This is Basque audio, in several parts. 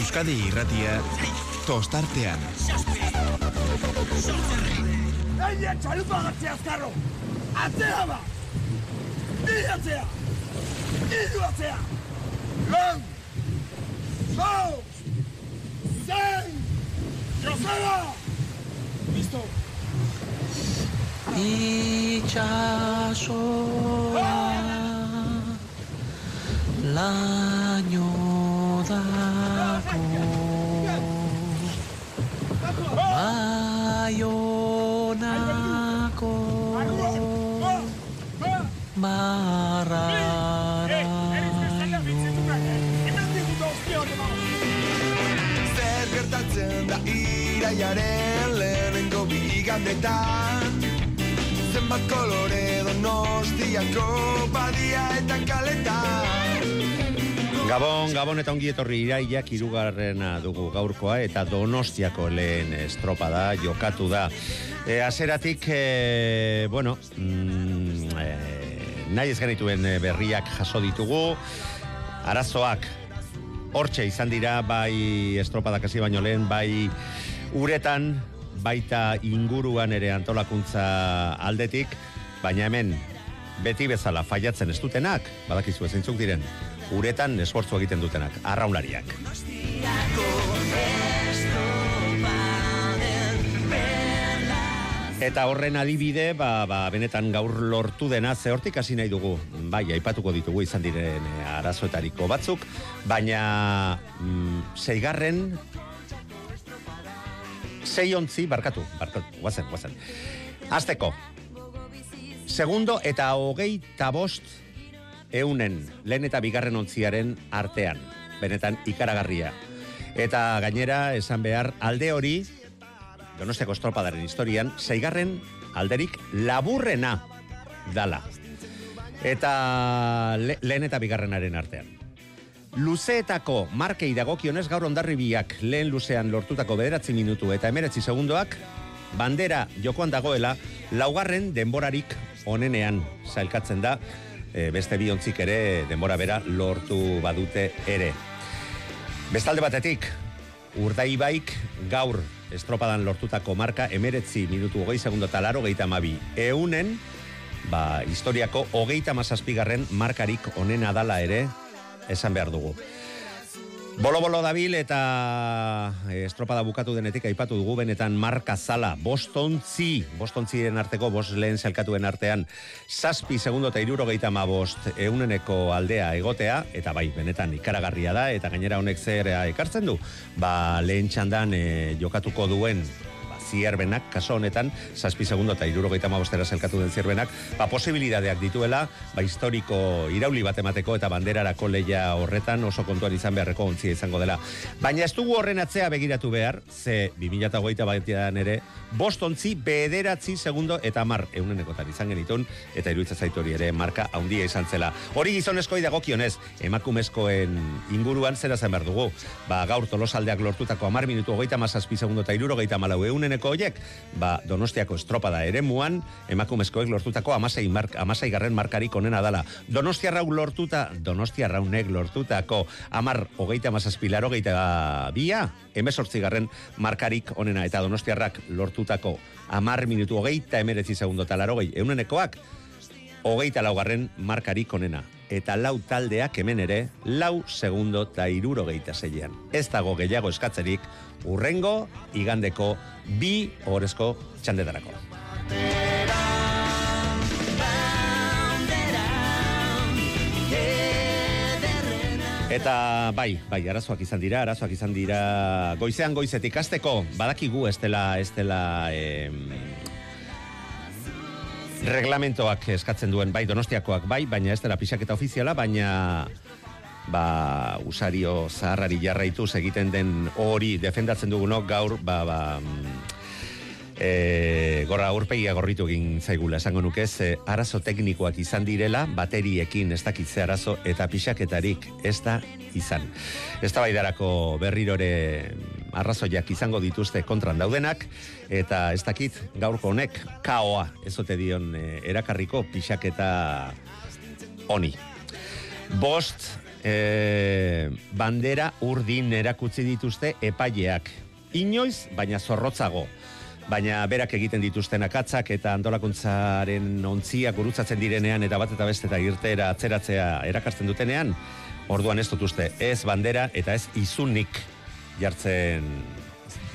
Euskadi irratia tostartean. Aia txalupa gartzea azkarro! Atzea ba! Atzea! Ni du atzea! Lan! Zau! Zein! Joseba! Listo! itxasoa laino dako Baionako marraraino Zer gertatzen da iraiaren lehenengo bigandetan Zenbat kolore donostiako badia eta kaletan Gabon, Gabon eta ongi etorri iraiak irugarrena dugu gaurkoa eta donostiako lehen estropada jokatu da. E, azeratik, e, bueno, mm, e, nahi ez genituen e, berriak jaso ditugu, arazoak hortxe izan dira, bai estropadak hasi baino lehen, bai uretan, baita inguruan ere antolakuntza aldetik, baina hemen beti bezala faiatzen ez dutenak, badakizu ezintzuk diren, uretan esfortzu egiten dutenak, arraunlariak. Eta horren adibide, ba, ba, benetan gaur lortu dena, ze hortik hasi nahi dugu, bai, aipatuko ditugu izan diren e, arazoetariko batzuk, baina mm, zeigarren, zei ontzi, barkatu, barkatu, guazen, guazen. Azteko, segundo eta hogei tabost eunen, lehen eta bigarren ontziaren artean, benetan ikaragarria. Eta gainera, esan behar, alde hori, Donostiako estropadaren historian, zeigarren alderik laburrena dala. Eta le, lehen eta bigarrenaren artean. Luzeetako markei dagokionez gaur ondarribiak lehen luzean lortutako bederatzi minutu eta emeretzi segundoak, bandera jokoan dagoela, laugarren denborarik onenean zailkatzen da, e, beste biontzik ere denbora bera lortu badute ere. Bestalde batetik, urdaibaik gaur estropadan lortutako marka emeretzi minutu hogei segundo eta laro geita mabi. Eunen, ba, historiako hogeita mazazpigarren markarik onena dala ere, esan behar dugu. Bolo-bolo dabil eta e, estropada bukatu denetik aipatu dugu benetan marka zala, bostontzi, bostontziren arteko, bost lehen zelkatuen artean, zazpi segundo eta iruro gehieta ma bost euneneko aldea egotea, eta bai, benetan ikaragarria da, eta gainera honek zer ekartzen du, ba lehen txandan e, jokatuko duen zierbenak, kaso honetan, zazpi segundo eta iruro gehieta ma bostera zelkatu den zierbenak, ba posibilidadeak dituela, ba historiko irauli bat emateko eta banderarako leia horretan oso kontuan izan beharreko ontzia izango dela. Baina ez dugu horren atzea begiratu behar, ze 2008 batean ere, bost ontzi bederatzi segundo eta mar eunenekotan izan genitun, eta iruitza zaitu hori ere marka handia izan zela. Hori gizonezkoi dagokionez, emakumezkoen inguruan zera zen behar dugu. Ba, gaur tolosaldeak lortutako amar minutu hogeita mazazpi segundo eta iruro gehieta malau euneneko horiek, ba, donostiako estropada ere muan, emakumezkoek lortutako amasei, mark, amasei garren markarik onena dala. Donostia rau lortuta, donostia raunek lortutako amar hogeita mazazpi laro gehieta bia, emesortzi garren markarik onena, eta donostiarrak lortutako amar minutu hogeita emerezi segundo eta laro gehi eunenekoak, hogeita laugarren markarik onena. Eta lau taldeak hemen ere, lau segundo eta iruro gehieta zeian. Ez dago gehiago eskatzerik, urrengo, igandeko, bi horrezko txandetarako. Eta bai, bai, arazoak izan dira, arazoak izan dira goizean goizetik hasteko badakigu ez dela em, reglamentoak eskatzen duen bai donostiakoak bai, baina ez dela pixaketa ofiziala, baina ba, usario zaharrari jarraituz egiten den hori defendatzen dugunok gaur, ba, ba, e, gorra aurpegia gorritu egin zaigula esango nuke ze arazo teknikoak izan direla bateriekin ez dakitze arazo eta pixaketarik ez da izan. Ez da berrirore arrazoiak izango dituzte kontran daudenak eta ez dakit gaurko honek kaoa ezote dion e, erakarriko pixaketa honi. Bost e, bandera urdin erakutsi dituzte epaileak. Inoiz, baina zorrotzago. Baina berak egiten dituzten akatzak eta antolakuntzaren ontziak gurutzatzen direnean eta bat eta beste eta irtera atzeratzea erakasten dutenean, orduan ez dut uste, ez bandera eta ez izunik jartzen,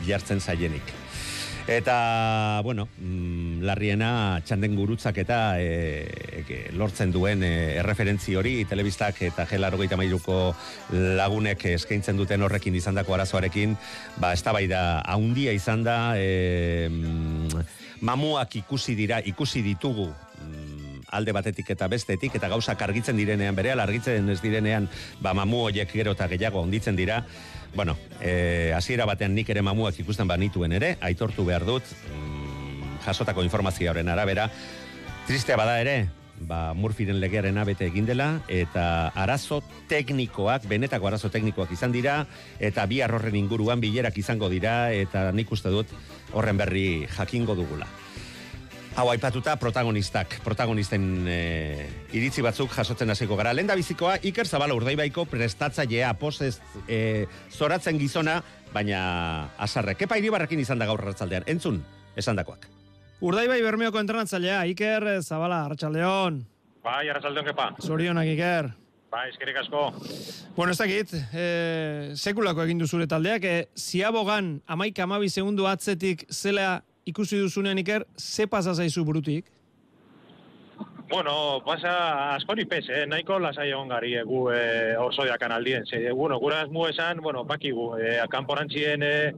jartzen zaienik. Eta, bueno, mm, larriena txanden gurutzak eta e, e, lortzen duen e, erreferentzi hori, telebistak eta gelaro gaita mailuko lagunek eskaintzen duten horrekin izandako arazoarekin, ba, ez da bai da, haundia izan da, e, mm, mamuak ikusi dira, ikusi ditugu, mm, alde batetik eta bestetik, eta gauzak argitzen direnean, bere argitzen ez direnean, ba, mamu horiek gero eta gehiago onditzen dira, Bueno, eh, hasiera batean nik ere mamuak ikusten banituen ere, aitortu behar dut, mm, jasotako informazioaren arabera, tristea bada ere, ba, Murphyren legearen abete egin dela, eta arazo teknikoak, benetako arazo teknikoak izan dira, eta bi horren inguruan bilerak izango dira, eta nik uste dut horren berri jakingo dugula. Hau aipatuta protagonistak, protagonisten e, iritzi batzuk jasotzen hasiko gara. Lenda bizikoa Iker Zabala Urdaibaiko prestatzailea posez e, zoratzen gizona, baina asarre. Kepa iribarrekin izan da gaur ratzaldean. Entzun, esandakoak. Urdaibai Bermeoko entrenatzailea Iker Zabala Arratsaldeon. Bai, arratsaldeon kepa. Zorionak Iker. Bai, eskerrik asko. Bueno, ez dakit, e, sekulako egin du zure taldeak, e, ziabogan amaik amabi segundu atzetik zela ikusi duzunean Iker, ze pasa zaizu burutik? Bueno, pasa askori pez, eh? nahiko lasai egon gari eh, gu eh, oso diakan aldien. Ze, bueno, gura mu esan, bueno, bakigu, eh, akanporantzien eh,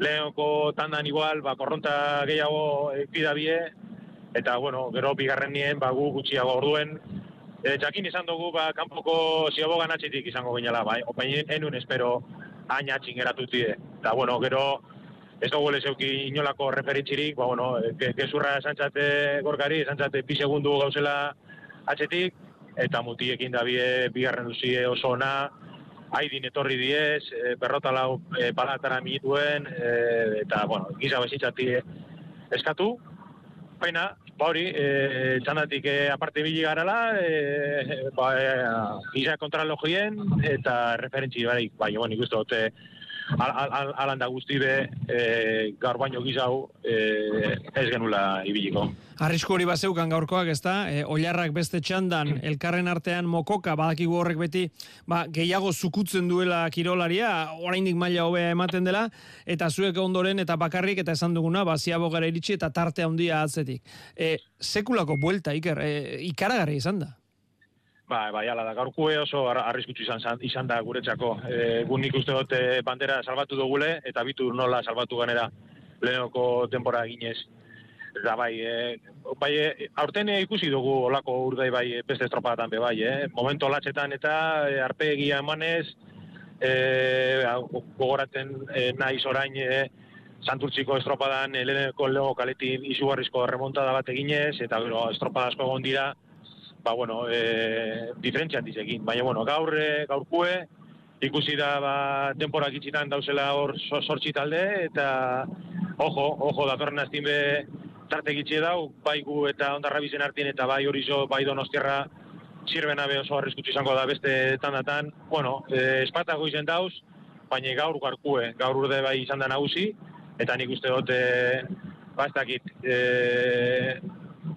lehenoko tandan igual, ba, korronta gehiago ekida bie, eta, bueno, gero bigarren nien, ba, gu gutxiago orduen, eh, jakin izan dugu, ba, kanpoko ziabogan atxitik izango ginela, bai, opain enun espero aina txingeratutie. Eta, bueno, gero, ez dugu lezeuki inolako referentzirik, ba, bueno, ke, gezurra esantzate gorkari, esantzate pi segundu gauzela atxetik, eta mutiekin da bie, bigarren duzie oso ona, haidin etorri diez, e, berrota lau e, palatara minituen, e, eta, bueno, giza bezitzati eskatu, baina, ba hori, e, txandatik e, aparte bili garala, e, ba, e, giza kontralogien, eta referentzi barik, bai, bueno, ikustu dute, al, al, da guzti be, e, gaur baino gizau e, ez genula ibiliko. Arrisku hori bazeukan gaurkoak, ez da? E, oilarrak beste txandan, elkarren artean mokoka, badakigu horrek beti, ba, gehiago zukutzen duela kirolaria, oraindik maila hobea ematen dela, eta zuek ondoren eta bakarrik eta esan duguna, ba, ziabo gara iritsi eta tarte handia atzetik. E, sekulako buelta, Iker, e, ikaragarri izan da. Ba, bai, ala da, gaurkue oso arriskutsu izan, izan da guretzako. E, gun nik uste dute bandera salbatu dugule, eta bitu nola salbatu ganera lehenoko tempora ginez. Eta bai, e, bai e, aurten ikusi dugu olako urdai bai beste estropadatan be bai, eh? Momento latxetan eta e, arpe egia emanez, e, gogoraten e, nahi zorain e, santurtziko estropadan e, leheneko lego kaletin izugarrizko remontada bat eginez, eta gero estropadazko egon dira, ba, bueno, e, diferentzian dizekin. Baina, bueno, gaur, e, gaurkue, ikusi da, ba, temporak itxitan dauzela hor sortxi talde, eta, ojo, ojo, datorren aztin be, tarte gitxe dau, bai gu eta ondarra bizen hartien, eta bai hori zo, bai donostiarra, zirbena be oso arriskutsu izango da beste tandatan. Bueno, e, espatago izen dauz, baina gaur garkue, gaur urde bai izan da nagusi, eta nik uste dut, e, ba, ez dakit, e,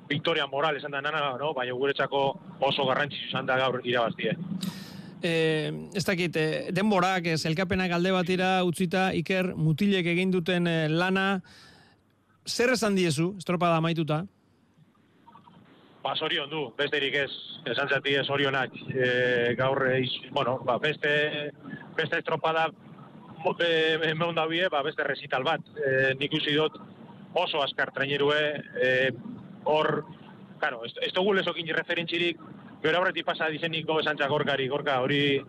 Victoria Moral esan da nana, no? baina guretzako oso garrantzitsu izan da gaur irabaztie. Eh, ez dakit, eh, denborak, ez, elkapenak alde batira utzita, Iker, mutilek egin duten eh, lana, zer esan diezu, estropada amaituta? Ba, sorion du, besterik ez, esan zati ez sorionak, e, gaur, e, bueno, ba, beste, beste estropada e, meun da bie, ba, beste resital bat, e, nik usi dut oso askar trainerue, e, hor, claro, ez dugu lezokin referentzirik, gero horretik pasa dizeniko esantza gorkari, gorka hori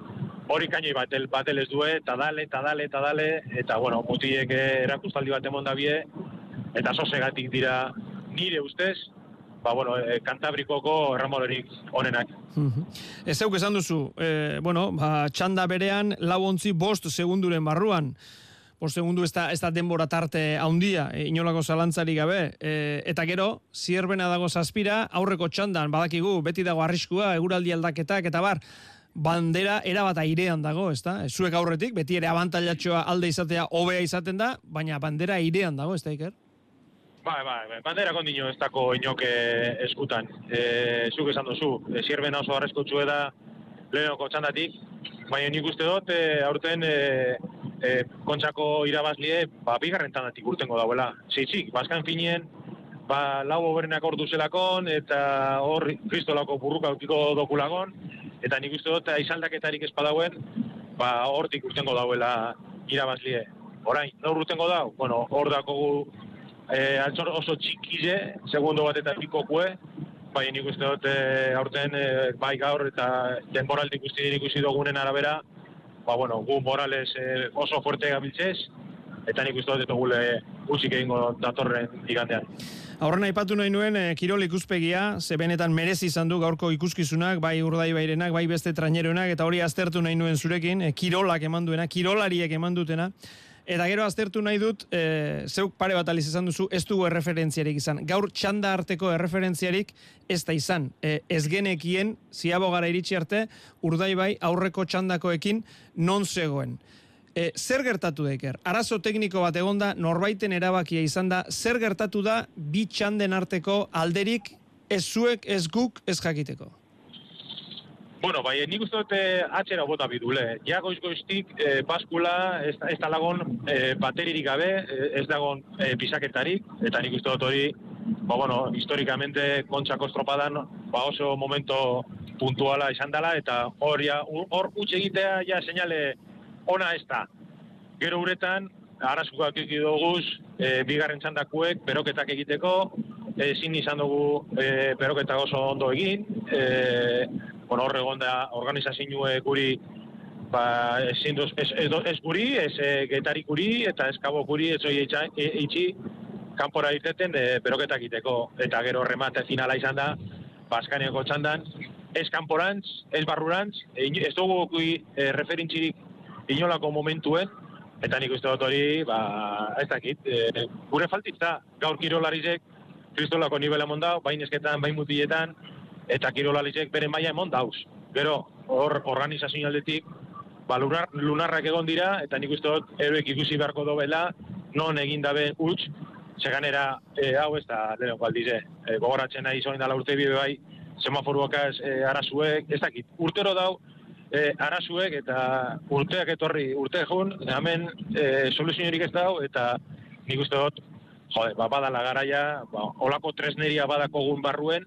hori kainoi batel, batel ez due, eta dale, eta dale, eta dale, eta bueno, mutiek erakustaldi bat emon bie, eta sosegatik dira nire ustez, ba, bueno, e, kantabrikoko erramolerik onenak. Ez zeuk esan duzu, e, bueno, ba, txanda berean, lau ontzi bost segunduren barruan, bost segundu ez da, ez da denbora tarte haundia, e, inolako zalantzari gabe, e, eta gero, zierbena dago zazpira, aurreko txandan, badakigu, beti dago arriskua, eguraldi aldaketak, eta bar, bandera erabat airean dago, ezta? Zuek aurretik, beti ere abantailatxoa alde izatea hobea izaten da, baina bandera airean dago, ez da, Iker? Bai, bai, bai, bandera kondino ez dako inoke eskutan. E, zuk esan duzu, e, zirben oso arrezko da lehenoko txandatik, baina nik uste dut, e, aurten e, e, kontxako irabazlie, ba, bigarren txandatik urtengo dauela. Zeitzik, bazkan finien, ba, lau oberenak ordu zelakon, eta hor kristolako burruka aukiko dokulagon, eta nik uste dut, aizaldaketarik espadauen, ba, hortik urtengo dauela irabazlie. Orain, nor urtengo dau? Bueno, hor dako e, altzor oso txikize, segundo bat eta pikokue, bai nik uste dut e, aurten e, bai gaur eta denboraldi ikusti ikusi dugunen arabera, ba bueno, gu Morales e, oso fuerte gabiltzez, eta nik uste dut eta gule gutxik egingo datorren igandean. Aurren aipatu nahi nuen e, kirol ikuspegia, ze benetan merezi izan du gaurko ikuskizunak, bai urdai bairenak, bai beste traineroenak, eta hori aztertu nahi nuen zurekin, e, kirolak eman duena, kirolariek eman dutena, Eta gero aztertu nahi dut, e, zeuk pare bat aliz izan duzu, ez dugu erreferentziarik izan. Gaur txanda arteko erreferentziarik ez da izan. E, ez genekien, ziabo gara iritsi arte, urdai bai aurreko txandakoekin non zegoen. E, zer gertatu daiker? Arazo tekniko bat egonda, norbaiten erabakia izan da, zer gertatu da bi txanden arteko alderik ez zuek, ez guk, ez jakiteko? Bueno, bai, nik uste dute atxera bota bidule. Ja goiz goiztik, e, baskula, ez, ez da lagon e, bateririk gabe, ez dagon e, pisaketarik, eta nik uste dut hori, ba, bueno, historikamente kontxako estropadan, ba, oso momento puntuala izan dela, eta hor, ja, hor utxe egitea, ja, señale ona ez da. Gero uretan, arazukak ikidoguz, e, bigarren txandakuek, beroketak egiteko, ezin izan dugu e, peroketak oso ondo egin, e, hor egon da organizazioe guri ba, ezin duz, ez, ez, ez guri, ez e, getarik guri, eta ez kabo guri, ez oi itxi, kanpora irteten, e, beroketak iteko, eta gero remate finala izan da, Baskaniako txandan, ez kanporantz, ez barrurantz, e, ez dugu e, referintzirik inolako momentuen, eta nik uste dut hori, ba, ez dakit, e, gure faltitza, gaur kirolarizek, kristolako nivela mondau, bain esketan, bain mutiletan, eta kirolalizek bere maila emon dauz. Gero, hor organizazio aldetik, ba, lunar, lunarrak egon dira, eta nik uste dut, eroek ikusi beharko dobela, non egin dabe huts, seganera e, hau ez da lehenko aldize. E, gogoratzen nahi zoin dala urte bibe bai, semaforuakaz e, arazuek, ez dakit, urtero dau, e, arazuek eta urteak etorri, urte jun, hemen e, soluzionik ez dau, eta nik uste dut, jode, ba, badala garaia, ba, olako tresneria badako gun barruen,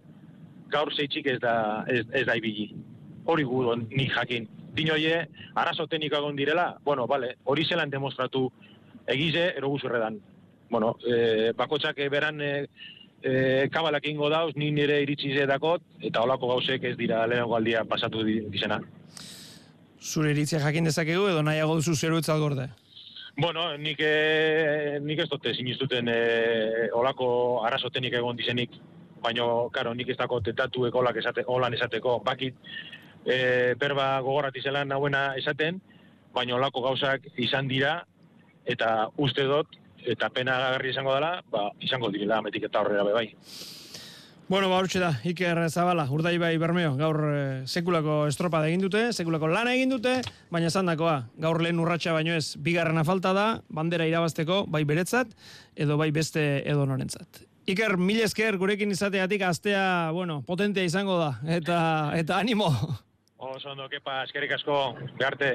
gaur zeitzik ez da, ez, ez da ibili. Hori gu ni jakin. Dinoie, arazo teknika direla, bueno, vale, hori zelan demostratu egize, erogu zurredan. Bueno, e, bakotxak beran e, e, kabalak ingo dauz, ni nire iritsi dakot, eta holako gauzek ez dira lehenko aldia pasatu dizena. Zure iritzia jakin dezakegu edo nahiago duzu zeru gorde? Bueno, nik, e, nik ez dute sinistuten e, olako arazo teknika egon dizenik baina, karo, nik ez dako tetatu ekolak esate, holan esateko, bakit, e, berba gogorrati zelan nahuena esaten, baina olako gauzak izan dira, eta uste dut, eta pena garri izango dela, ba, izango direla, metik eta horrela bai. Bueno, ba, da, Iker Zabala, urdai bai bermeo, gaur e, sekulako estropa egin dute, sekulako lana egin dute, baina zandakoa, gaur lehen urratxa baino ez, bigarrena falta da, bandera irabazteko, bai beretzat, edo bai beste edo norentzat. Iker, mil esker gurekin izateatik astea, bueno, potentea izango da, eta, eta animo. Oso ondo, kepa, eskerik asko, garte.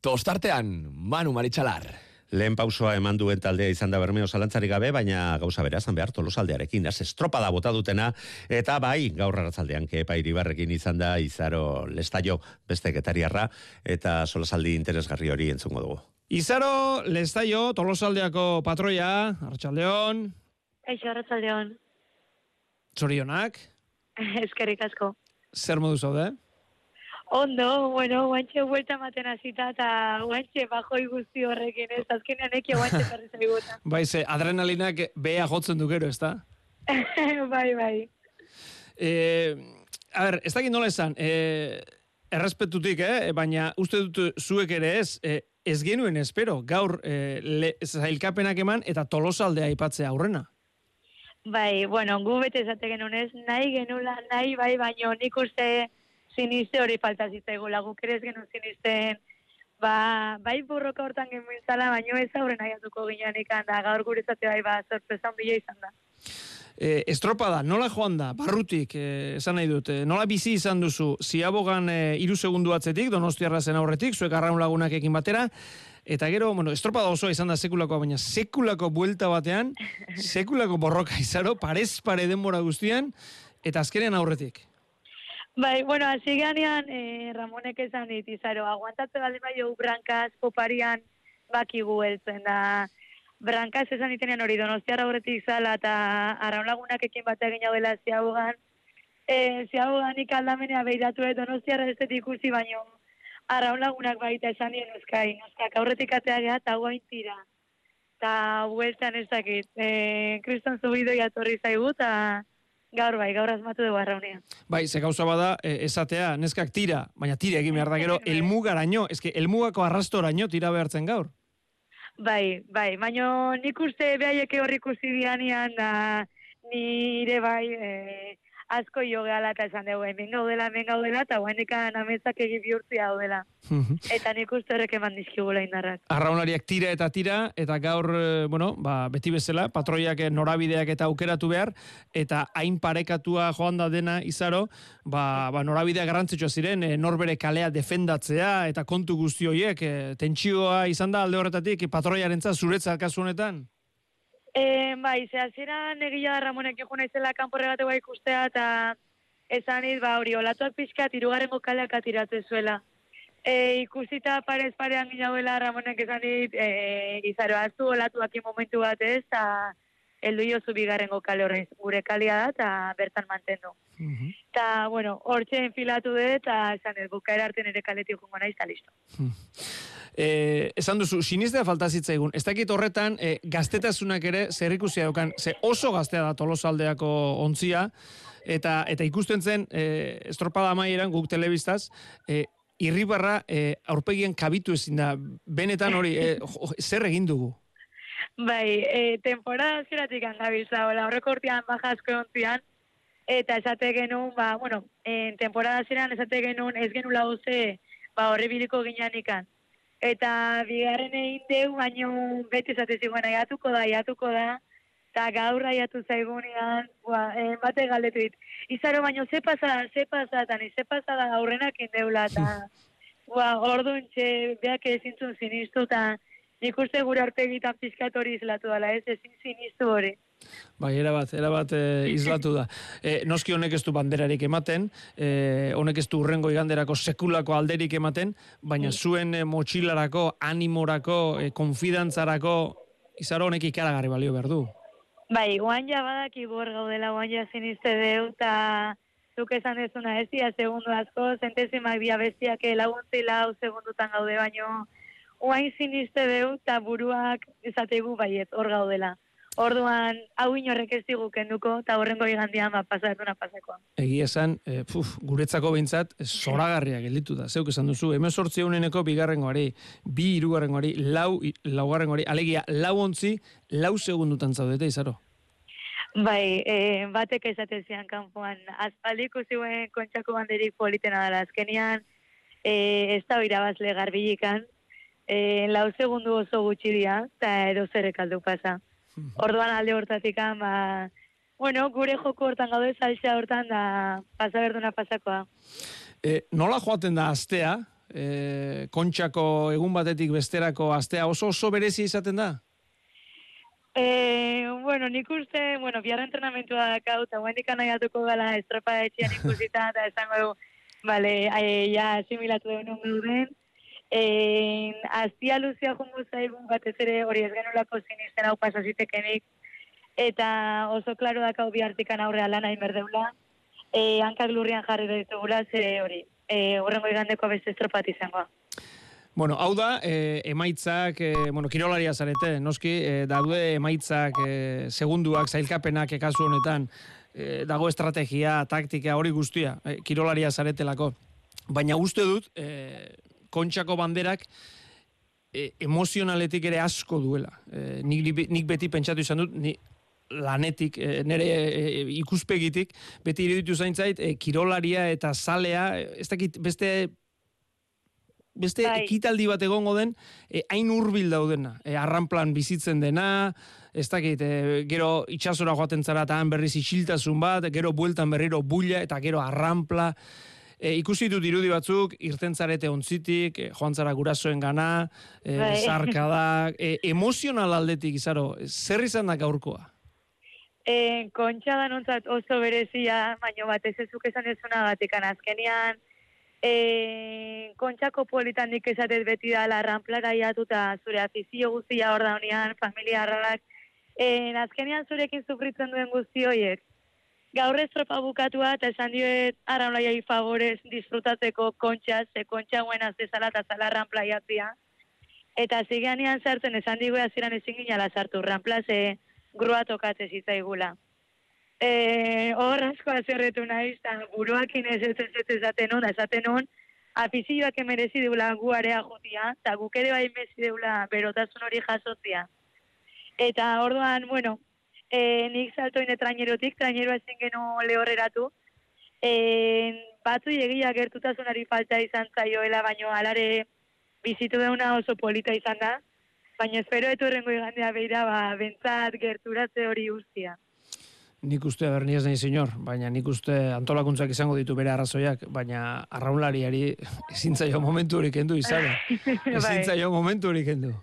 Tostartean, Manu Maritxalar. Lehen pausoa eman duen taldea izan da bermeo zalantzarik gabe, baina gauza berazan behar tolosaldearekin, az estropa da bota dutena, eta bai, gaur arratzaldean, kepa iribarrekin izan da, izaro lestaio beste getariarra, eta solasaldi interesgarri hori entzungo dugu. Izaro lestaio, tolosaldeako patroia, arratsaldeon. Eixo, arratzaldeon. Zorionak? Eskerrik asko. Zer modu zaude? Ondo, bueno, guantxe vuelta maten azita eta guantxe bajoi guzti horrekin, ez azkenean eki guantxe perri zaiguta. bai, ze adrenalinak beha jotzen du gero, ez da? bai, bai. E, a ber, ez dakit nola esan, e, errespetutik, eh? baina uste dut zuek ere ez, e, ez genuen espero, gaur e, le, zailkapenak eman eta tolosaldea aipatzea aurrena. Bai, bueno, gu bete esate genunez, nahi genula, nahi bai, baino nik uste siniste hori falta zitzaigula, guk ere ez genuen sinisten, ba, bai borroka hortan genuen zala, baino ez aurren aiatuko ginen ikan, da. Gaur guretzate bai, ba, sorpresa handia izan da. E, estropada, nola joan da, barrutik, e, esan nahi dut, e, nola bizi izan duzu, ziabogan e, iru segundu atzetik, donostiarra zen aurretik, zuek arraun lagunak ekin batera, eta gero, bueno, estropada osoa izan da sekulako, baina sekulako buelta batean, sekulako borroka izaro, parez pare denbora guztian, eta azkenean aurretik. Bai, bueno, hasi ganean, eh, Ramonek esan dit, izaro, aguantatze baldin bai hau brankaz, poparian, bakigu heltzen da, brankaz esan itenean hori donostiara horretik zala, eta araun lagunak ekin bat egin hau dela ziabogan, e, ziabogan ikaldamenea behiratu edo donostiara ez ikusi baino, araun lagunak baita esan dien euskai, noskak aurretik atea geha, eta guain tira. Eta bueltan ez dakit, e, kriston zubidoi atorri zaigu, eta gaur bai, gaur asmatu dugu arraunean. Bai, ze gauza bada, e, esatea, neskak tira, baina tira egin behar da gero, Bai. elmugaraino, eske elmugako arrastoraino tira behartzen gaur. Bai, bai, baina nik uste behaieke horri ikusi dianian, da nire bai e, asko jo gehala eta esan dugu, hemen gaudela, hemen gaudela, eta guainekan ametzak egi bihurtzi gaudela. Eta nik uste horrek eman dizkigula indarrak. Arraunariak tira eta tira, eta gaur, eh, bueno, ba, beti bezala, patroiak eh, norabideak eta aukeratu behar, eta hain parekatua joan da dena izaro, ba, ba norabidea garrantzitsua ziren, e, norbere kalea defendatzea, eta kontu guzti horiek, tentsioa izan da alde horretatik, patroiaren zuretzat kasu honetan? E, bai, ze hasieran egia da Ramonek jo naizela kanporregatu bai ikustea, eta esan ba, hori, olatuak pixkat, irugarrengo kaleak atiratzen zuela. E, ikusita parez parean ginauela Ramonek esan dit, e, izaro, olatuak momentu bat ez, eta heldu jozu bigarrengo kale horreiz, gure kalia da, eta bertan mantendu. Eta, bueno, hortxe enfilatu dut, eta esan ez, bukaera arte nire kaletik jungo naiz, eta listo. Eh, esan duzu, sinistea falta zitzaigun. Ez dakit horretan, eh, gaztetasunak ere zerrikusia daukan, ze oso gaztea da tolosaldeako ontzia, eta eta ikusten zen, eh, estropada amaieran guk telebistaz, eh, irribarra eh, aurpegien kabitu ezin da. Benetan hori, eh, zer egin dugu? Bai, e, temporada ziratik handabiltza, horreko urtean baja asko ontzian, eta esate genuen, ba, bueno, en temporada ziren esate genuen ez genula oze, ba, horri biliko ginean. Eta bigarren egin deu, baino beti esate zigoen aiatuko da, aiatuko da, eta gaur aiatu zaigunean, ba, en bate galdetu dit. Izaro baino, ze pasa, ze pasa, eta ni ze pasa da aurrenak indeula, eta ba, orduan txe, beak ezintzun sinistu, eta nik uste gure arpegitan pizkat hori izlatu dela, ez, ezin sinistu hori. Bai, erabat, erabat e, islatu da. E, noski honek ez du banderarik ematen, e, honek ez du urrengo iganderako sekulako alderik ematen, baina zuen e, motxilarako, animorako, e, konfidantzarako, izaro honek ikaragarri balio behar du. Bai, guan ja badaki bor gaudela, guan ja siniste deu, eta zuk esan dezuna ez dira segundu asko, zentezimak dia bestiak laguntzi lau segundutan gaude, baino guain siniste deu, eta buruak esategu baiet, hor gaudela. Orduan, hau inorrek ez digu kenduko, eta horrengo igandian ba, pasatuna pasakoa. Egia esan, e, puf, guretzako behintzat, zoragarria gelditu da. Zeuk esan duzu, hemen sortzi euneneko bigarrengoari, bi hirugarrengoari, lau, i- laugarrengoari, alegia, lau ontzi, lau segundutan zaudete, izaro. Bai, e, batek esaten zian kanpoan, aspaldi ikusi guen kontxako banderik politena dela azkenian, e, ez da irabazle garbilikan, e, lau segundu oso gutxi dira, eta edo zerrek aldu pasa. Orduan alde hortatik, ba, bueno, gure joko hortan gaude salsa hortan da pasa berduna pasakoa. E, nola joaten da astea, e, kontxako egun batetik besterako astea oso oso berezi izaten da? E, bueno, nik uste, bueno, bihar entrenamentua dakau, eta guen dikan nahiatuko gala estropa etxean ikusita, eta esango du, bale, e, ja, asimilatu duen ongo duen. E, aztia luzia jungu zaigun batez ere hori ez genulako sinisten hau pasazitekenik, eta oso klaro dakau bihartikan aurrea lana inberdeula, e, hankak lurrian jarri ditugula, ze hori, e, horrengo igandeko beste estropat izangoa. Bueno, hau da, e, emaitzak, e, bueno, kirolaria zarete, noski, e, daude emaitzak, e, segunduak, zailkapenak ekazu honetan, e, dago estrategia, taktika, hori guztia, e, kirolaria zaretelako. Baina uste dut, e, kontxako banderak, e, emozionaletik ere asko duela. E, nik, nik beti pentsatu izan dut, ni, lanetik, e, nire e, ikuspegitik, beti iruditu zaintzait, e, kirolaria eta zalea, ez dakit beste beste Bai. ekitaldi bat egongo den, e, hain hurbil daudena. E, arranplan bizitzen dena, ez dakit, e, gero itxasora joaten zara eta han berriz isiltasun bat, gero bueltan berriro bulla eta gero arranpla. E, ikusi dut irudi batzuk, irten zarete ontzitik, e, joan zara gurasoen gana, e, Bai. zarka da, e, emozional aldetik, izaro, zer izan da gaurkoa? E, kontxa da nontzat oso berezia, baino batez ezuk esan ezuna batikan azkenian, e, kontxako politan nik esatez beti da larranplara iatuta zure afizio guztia hor da honean, familia harralak, e, azkenian zurekin sufritzen duen guzti hoiek. Gaur estropa bukatua eta esan dioet arraunlaiai favorez disfrutatzeko kontxa, ze kontxa buena zezala eta zala ranplaiatzia. Eta ziganean sartzen esan digu hasieran ezin ginala sartu ranpla ze grua tokatze zitzaigula. Eh, hor asko azerretu naiz, eta buruakin ez ez ez ez esaten hon, esaten hon, afizioak emerezi deula guarea jotia, eta guk ere bai mezi deula berotasun hori jasotzia. Eta orduan, bueno, e, nik saltoine trainerotik, traineroa ezin geno lehorreratu, e, batzu egia gertutasunari falta izan zaioela, baino alare bizitu deuna oso polita izan da, baina espero etu errengo igandea beira, ba, bentsat gerturatze hori guztia. Nik uste berni ez nahi senyor, baina nik uste antolakuntzak izango ditu bere arrazoiak, baina arraunlariari ezin zaio momentu hori kendu izan. Ezin Bai. zaio momentu hori kendu.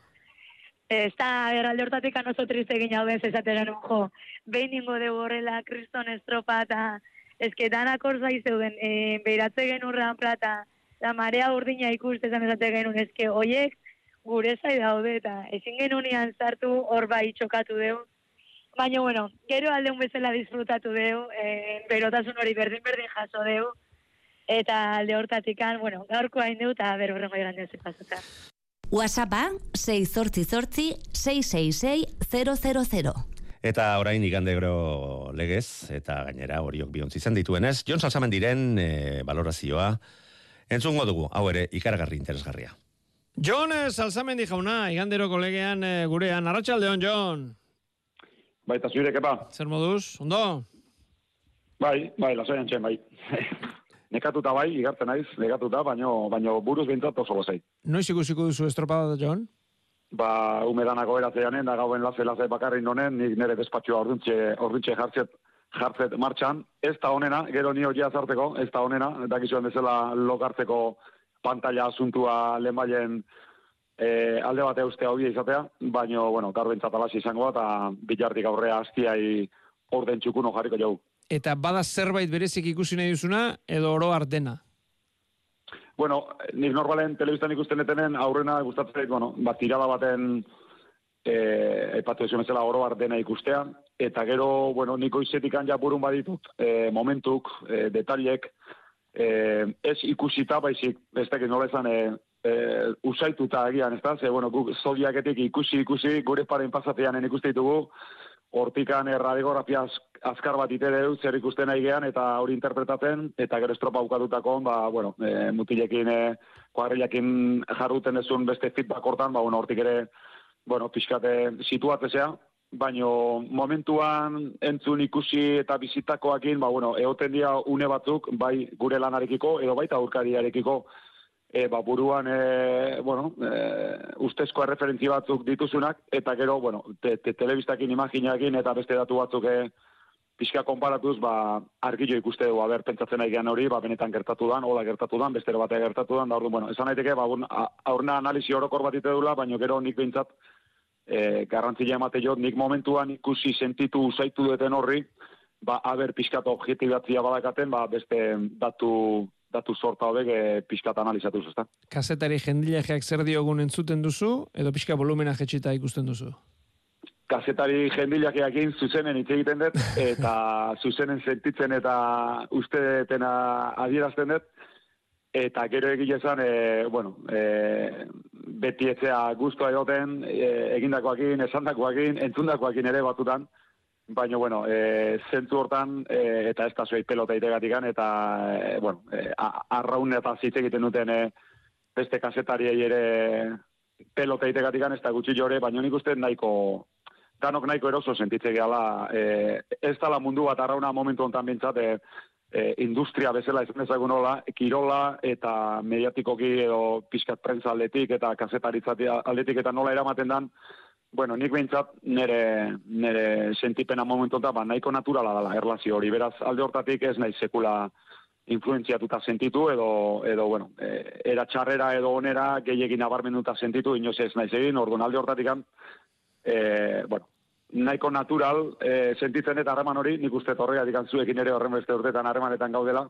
Ez da, erralde hortatik oso triste egin hau genuen, jo, behin ingo dugu horrela, kriston estropa, eta ezke danak hor zeuden, e, beiratze genuen ranplata, eta marea urdina ikuste esan esate genuen, ezke hoiek gure zai daude, eta ezin genuen sartu hor bai txokatu dugu. Baina, bueno, gero aldeun bezala disfrutatu dugu, e, berotasun hori berdin-berdin jaso dugu, eta alde hortatikan, bueno, gaurko hain dugu, eta bero berrengo WhatsAppa 688 666 000. Eta orain igandegro legez, eta gainera horiok biontzi izan dituenez, Jon Salsamen diren e, valorazioa, entzungo dugu, hau ere, ikaragarri interesgarria. Jon eh, Salsamendi jauna, igandero kolegean eh, gurean, arratsaldeon Jon. Baita zure, kepa. Zer moduz, ondo? Bai, bai, lasaian txen, bai. Nekatuta bai, igartzen naiz, nekatuta, baino, baino buruz bintzat oso gozai. Noiz ikusiko duzu estropada, Jon? Ba, umedanako eratzeanen, da gauen laze laze bakarrin honen, nik nire despatxoa orduntxe, orduntxe jartzet, jartzet martxan. Ez da honena, gero ni hori azarteko, ez da honena, dakizuen bezala lokartzeko pantalla asuntua lehenbaien e, alde bate uste hau izatea, baino, bueno, garbentzat alasi izango eta bilartik aurrea hastiai orden txukuno jarriko jau. Eta bada zerbait berezik ikusi nahi duzuna, edo oro ardena? Bueno, nik normalen telebistan ikusten etenen aurrena gustatzen bueno, bat tirada baten eh aipatu esan bezala oro dena ikustea eta gero, bueno, niko izetikan ja burun baditut, eh momentuk, eh detailek eh ez ikusita baizik, ez dakit nola esan eh eh, usaituta agian, ez da? Ze, bueno, guk zodiaketik ikusi, ikusi, gure paren pasatean ikuste ditugu, hortikan eh, radiografia az- azkar bat ite deu, zer ikusten nahi gean, eta hori interpretatzen, eta gero estropa bukatutako, ba, bueno, e, mutilekin, e, kuadrilekin jarruten ezun beste feedback hortan, ba, bueno, hortik ere, bueno, pixkate situatzea, baino momentuan entzun ikusi eta bizitakoakin, ba, bueno, egoten dira une batzuk, bai gure lanarekiko, edo baita aurkariarekiko, e, ba, buruan, e, bueno, e, ustezko referentzi batzuk dituzunak, eta gero, bueno, te, te, telebistakin, imaginakin, eta beste datu batzuk e, pixka konparatuz, ba, argillo ikuste dugu, aber, pentsatzen nahi hori, ba, benetan gertatu dan, hola gertatu dan, bestero batea gertatu dan, da orduan, bueno, esan daiteke, ba, aurna analizi orokor bat dula, baino gero nik behintzat, e, garrantzia emate jot, nik momentuan ikusi sentitu usaitu duten horri, ba, aber pixkat objektibatzia badakaten, ba, beste datu, datu sorta hobek e, pixkat analizatuz, ezta? Kazetari jendileak zer diogun entzuten duzu, edo pixka volumena jetxita ikusten duzu? Kazetari jendilakeakin zuzenen hitz egiten dut, eta zuzenen sentitzen eta uste detena adierazten dut, eta gero egile esan, e, bueno, e, beti etzea guztua egoten, e, egindakoakin, esandakoakin, entzundakoakin ere batutan, baina, bueno, e, zentu hortan, e, eta ez da zuei pelota itegatikan, eta, e, bueno, e, arraun eta zitze egiten duten e, beste kazetariei ere pelota itegatikan, ez da gutxi jore, baina nik uste nahiko, danok nahiko eroso sentitze gehala, e, ez dala mundu bat arrauna momentu hontan bintzat, e, e, industria bezala esan ezagun hola, kirola eta mediatikoki edo pixkat prentza aldetik eta kasetaritzati aldetik eta nola eramaten dan, bueno, nik behintzat nire, nire sentipena momentu hontan, ba, nahiko naturala dela erlazio hori, beraz alde hortatik ez nahi sekula influenziatuta sentitu edo, edo bueno, e, era txarrera edo onera gehiagin nabarmenduta sentitu, inoz ez naiz egin, orduan alde hortatik e, bueno, nahiko natural e, sentitzen eta harreman hori, nik uste torregatik zuekin ere horren beste urtetan harremanetan gaudela,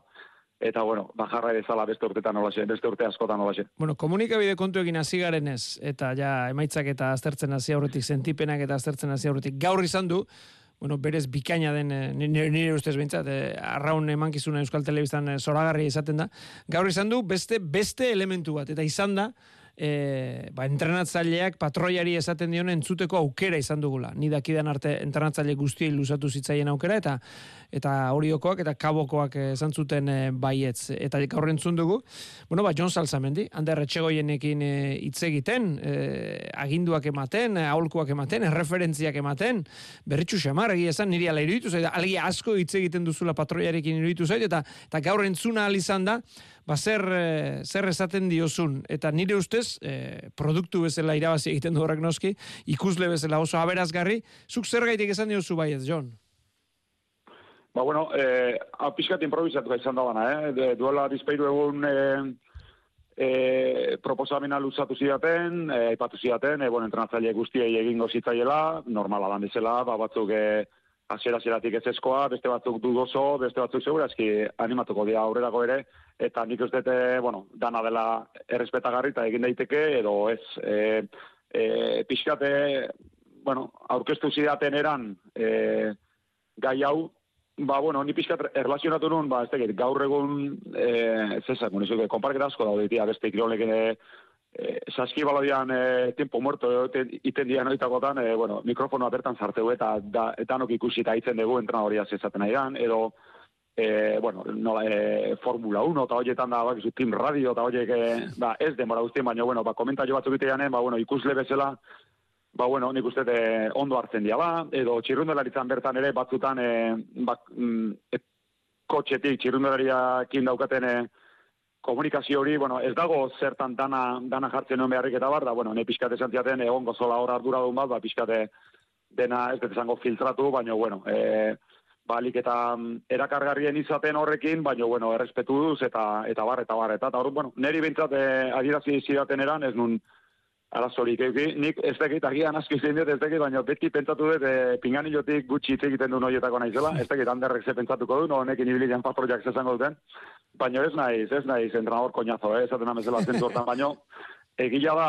eta bueno, bajarra ezala beste urtetan nolaxe, beste urte askotan nolaxe. Bueno, komunikabide kontu egin hasi garenez, eta ja emaitzak eta aztertzen hasi aurretik, sentipenak eta aztertzen hasi aurretik, gaur izan du, bueno, berez bikaina den, eh, nire, nire ustez behintzat, eh, arraun emankizuna Euskal Telebistan zoragarri izaten da, gaur izan du beste beste elementu bat, eta izan da, e, ba, entrenatzaileak patroiari esaten dion entzuteko aukera izan dugula. Ni dakidan arte entrenatzaile guztiei luzatu zitzaien aukera eta eta horiokoak eta kabokoak esan zuten e, baietz eta gaur entzun dugu. Bueno, ba Jon Salzamendi, Ander Etxegoienekin e, hitz egiten, e, aginduak ematen, aholkuak ematen, erreferentziak ematen, berritxu xamar egia esan niri ala iruditu zait, algi asko hitz egiten duzula patroiarekin iruditu zait eta eta gaur entzuna al izan da ba zer, e, zer esaten diozun. Eta nire ustez, e, produktu bezala irabazi egiten du horrek noski, ikusle bezala oso aberazgarri, zuk zer gaitik esan diozu bai ez, John? Ba, bueno, eh, hau pixkat improvisatu izan da bana, eh? De, duela bizpeiru egun eh, eh, proposamena luzatu zidaten, eh, aipatu zidaten, eh, bueno, entrenatzaile guztiei egingo zitzaiela, normala lan bezala, ba, batzuk eh, azera zeratik ez eskoa, beste batzuk dudoso, beste batzuk segurazki animatuko dira aurrerako ere, eta nik uste dute, bueno, dana dela errespetagarri eta egin daiteke, edo ez, e, e, pixkate, bueno, aurkeztu zidaten eran e, gai hau, ba, bueno, ni pixkat erlazionatu nun, ba, ez gaur egun, e, ez ezak, konparketa asko daude, beste ikirolek ere, eh, saskibaladian eh, tiempo muerto iten dian oitakotan, eh, bueno, mikrofonoa bertan zarteu eta da, eta nok ikusi eta itzen dugu entrenadoria zezaten nahi edo eh, bueno, no, eh, Formula 1 eta horietan da, bak, Team Radio eta horiek, eh, ba, ez demora guztien, baina, bueno, ba, komentario batzuk itean, ba, bueno, ikusle bezala, ba, bueno, nik uste de ondo hartzen diala, edo txirrundelaritzan bertan ere batzutan, eh, bak, mm, e, kotxetik txirrundelariakin daukaten, eh, komunikazio hori, bueno, ez dago zertan dana, dana jartzen nuen beharrik eta bar, da, bueno, ne pixkate zantziaten, egon gozola hor ardura duen bat, ba, pixkate dena ez dut zango filtratu, baina, bueno, e, balik eta mm, erakargarrien izaten horrekin, baina, bueno, errespetu duz, eta, eta bar, eta bar, eta, eta, bueno, neri bintzat, e, adirazi zidaten eran, ez nun, arazorik eki, nik ez dakit, agian aski zein dut ez dakit, baina beti pentsatu dut, e, pinganilotik gutxi hitz egiten du noietako naizela, ez dakit, handerrek ze pentsatuko du, no, honekin ibilian patroiak zezango duten, baina ez naiz, ez naiz, entrenador koñazo, eh, esaten amezela zentu hortan, baina egila da,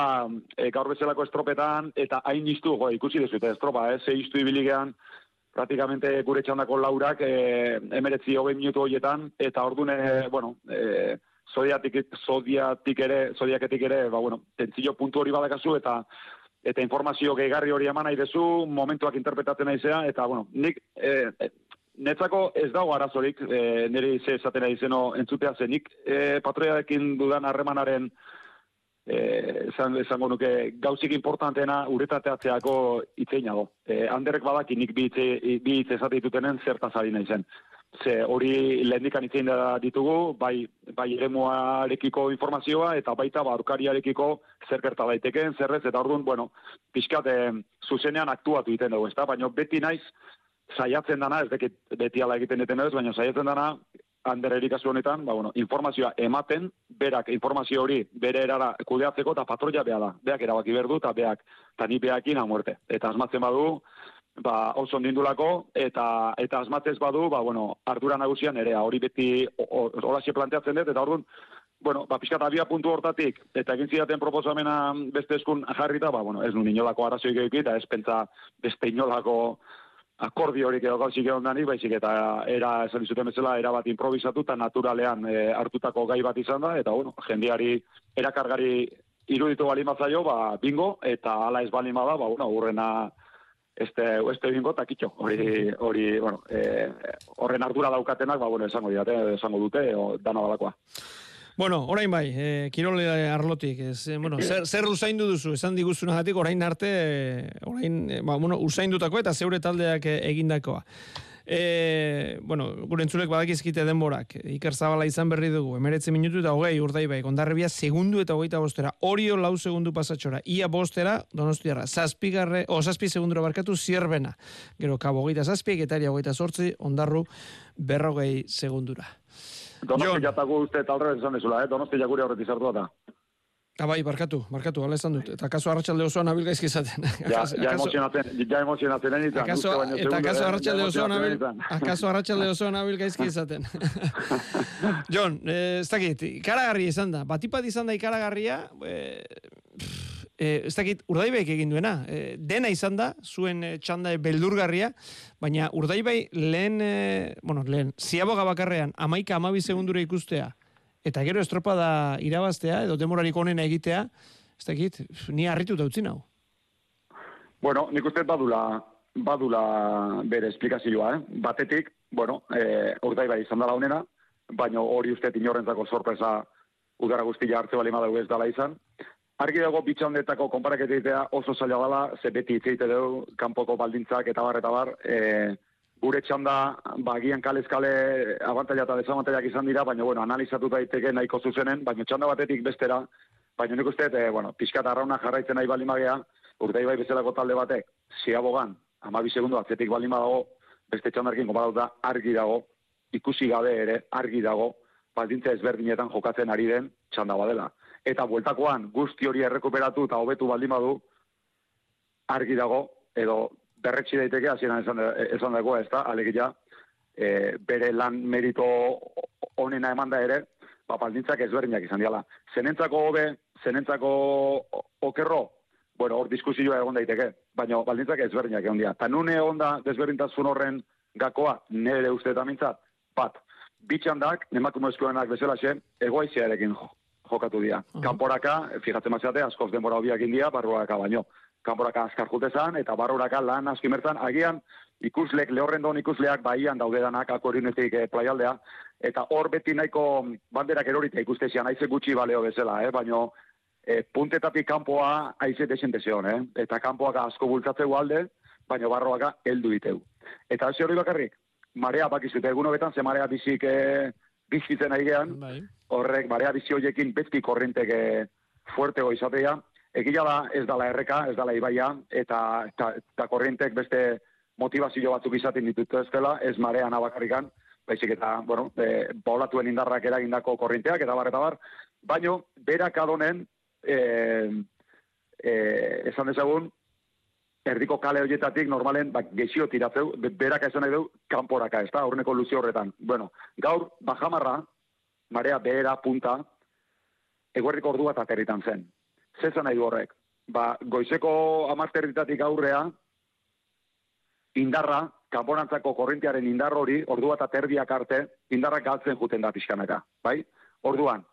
e, gaur bezalako estropetan, eta hain iztu, jo, ikusi dezute, estropa, eh, ze iztu ibiligean, praktikamente gure txandako laurak, e, emeretzi hogei minutu horietan, eta orduan, e, bueno, e, zodiatik, zodiatik ere, zodiaketik ere, ba, bueno, tentzio puntu hori badakazu, eta eta informazio gehigarri hori eman nahi dezu, momentuak interpretatzen naizea, eta, bueno, nik, e, netzako ez dago arazorik, e, nire ze esaten nahi zeno entzutea zen, nik e, patroiarekin dudan harremanaren, e, esan, esango nuke, gauzik importanteena uretateatzeako itzein nago. E, handerrek badaki nik bi hitz esate ditutenen zertaz ari nahi zen ze hori lehendikan itzein da ditugu, bai, bai eremuarekiko informazioa, eta baita barukariarekiko zer gerta daiteken, zerrez, eta orduan, bueno, pixkat, zuzenean aktuatu egiten dugu, ezta? Baina beti naiz, saiatzen dana, ez dekit beti ala egiten duten ez, baina saiatzen dana, handera erikazu honetan, ba, bueno, informazioa ematen, berak informazio hori bere erara kudeatzeko, eta patroia beha da, beak erabaki berdu, eta beak, eta ni beakin muerte. Eta asmatzen badu, ba, oso ondindulako, eta eta asmatez badu, ba, bueno, ardura nagusian ere, hori beti horaxe planteatzen dut, eta orduan, bueno, ba, pixkat abia puntu hortatik, eta egin zidaten proposamena beste eskun jarrita, ba, bueno, ez nun inolako arazoik eta ez pentsa beste inolako akordi horik edo gauzik egon dani, baizik eta era, esan izuten bezala, era bat improvisatu eta naturalean e, hartutako gai bat izan da, eta bueno, jendiari erakargari iruditu bali mazaio, ba, bingo, eta ala ez bali da, ba, bueno, urrena este este bingo takitxo hori hori bueno eh horren ardura daukatenak ba bueno esango diate esango dute o dana balakoa Bueno, orain bai, e, kirole arlotik, ez, e, bueno, zer, zer usaindu duzu, esan diguzunagatik orain arte, orain, ba, bueno, usaindutako eta zeure taldeak egindakoa. E, bueno, gure entzulek badakizkite denborak, Iker Zabala izan berri dugu, emeretze minutu eta hogei urdai bai, kondarribia segundu eta hogeita bostera, orio lau segundu pasatxora, ia bostera, donostiarra, zazpigarre, o zazpi segundura barkatu, zierbena. Gero, kabo hogeita zazpi, getaria hogeita sortzi, ondarru berrogei segundura. Donosti jatagu uste talre esan ezula, eh? Donosti jakuri horretik sartua da. Ah, bai, barkatu, barkatu, ala esan dut. Eta kaso arratsalde osoan nabil gaizki izaten. Ja, ja emozionatzen, ja emozionatzen egin eta akaso arratsalde osoan nabil, akaso arratsalde osoan nabil gaizki izaten. Jon, eh, ez dakit, ikaragarri izan da. Batipat izan da ikaragarria, eh, eh, ez dakit, urdaibaik egin duena. Eh, dena izan da, zuen eh, txanda beldurgarria, baina urdaibai lehen, eh, bueno, lehen, ziaboga bakarrean, amaika amabi segundura ikustea, eta gero estropada irabaztea, edo demorarik onena egitea, ez dakit, ni harritu utzi nau. Bueno, nik uste badula, badula bere esplikazioa, eh? Batetik, bueno, eh, urdaibai izan dela honena, baina hori uste inorrentzako sorpresa udara guztia hartze bali madago ez dala izan. Argi dago bitxandetako konparaketea oso zaila dela, ze beti itzeite dugu, kanpoko baldintzak eta bar, eta bar, e, gure txanda, bagian kalezkale abantaila eta desabantailak izan dira, baina, bueno, analizatu daiteke nahiko zuzenen, baina txanda batetik bestera, baina nik uste, e, bueno, pixkat arrauna jarraitzen nahi bali magea, urdei bai bezalako talde batek, ziabogan, amabi segundu atzetik bali dago, beste txandarkin konparatuta argi dago, ikusi gabe ere, argi dago, baldintza ezberdinetan jokatzen ari den txanda badela eta bueltakoan guzti hori errekuperatu eta hobetu baldin badu, argi dago, edo berretsi daiteke, hasieran esan, esan dagoa, ez da, alegia, e, bere lan merito onena eman da ere, ba, baldintzak ezberdinak izan diala. Zenentzako hobe, zenentzako okerro, bueno, hor diskusioa egon daiteke, baina baldintzak ezberdinak egon dira. Ta nune egon da desberdintasun horren gakoa, nire uste eta mintzat, bat, bitxandak, emakumezkoenak bezala xe, egoaiziarekin jo, jokatu dira. Uh -huh. Kanporaka, fijatzen mazate, askoz denbora hobiak india, barruaka baino. Kanporaka askar jutezan, eta barruaka lan askimertzan, agian ikuslek, lehorrendon ikusleak baian daude danak akorinetik eh, playaldea, eta hor beti nahiko banderak erorita ikustezian, aize gutxi baleo bezala, eh? baino eh, puntetatik kanpoa aize desentezion, eh? eta kanpoak asko bultzatzeu alde, baino barroaka heldu diteu. Eta hasi hori bakarrik, marea bakizute, egun hobetan, ze marea bizik eh, bizitzen nahi gehan, bai. horrek barea bizi hoiekin beti korrentek fuertego izatea. Egia da ez dala erreka, ez dala ibaia, eta, eta, eta korrentek beste motivazio batzuk izaten ditutu ez dela, ez marea nabakarrikan, baizik eta, bueno, e, baulatuen indarrak eragindako korrenteak, eta bar, eta bar, baino, berak adonen, e, e, esan dezagun, erdiko kale horietatik normalen ba, gexio tiratzeu, berak esan nahi du, kanporaka, ez da, aurreneko luzio horretan. Bueno, gaur, bajamarra, marea behera punta, eguerriko ordua eta territan zen. Zezan nahi du horrek. Ba, goizeko amarterritatik aurrea, indarra, kanponantzako korrintiaren indar hori, ordua eta terdiak arte, indarra galtzen juten da pixkanaka. Bai? Orduan,